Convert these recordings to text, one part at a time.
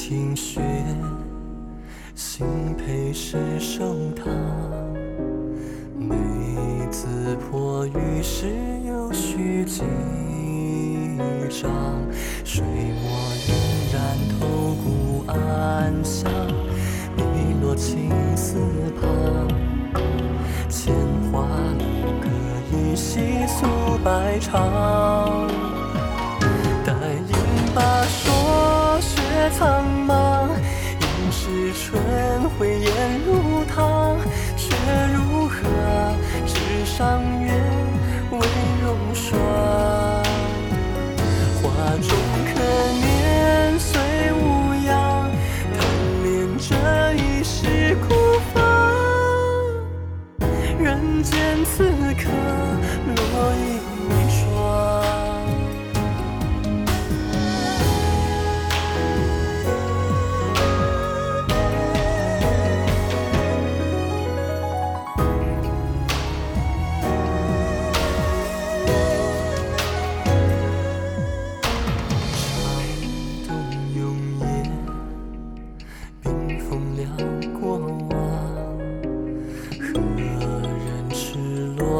听雪，心配诗盛唐。梅子破雨时又续几章，水墨晕染透骨暗香，碧落青丝旁，千花里各一稀素白裳。春回烟如汤，却如何纸上月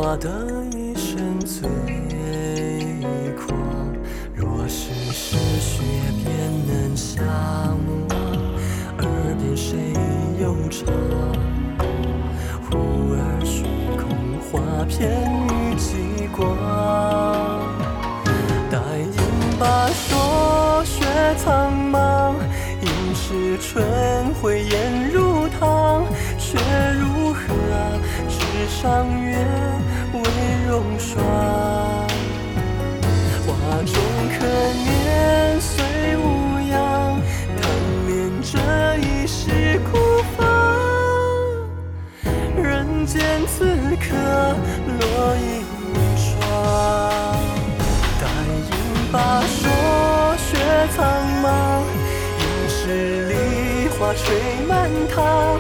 赤裸的一身醉狂？若是失血便能相忘，耳边谁又唱？忽而虚空花片与极光。待饮罢说雪苍茫，应是春回烟如汤，却如何纸上月风霜？画中可年岁无恙，贪恋这一世孤芳。人间此刻落一霜。待饮罢说雪苍茫，应是梨花吹满堂，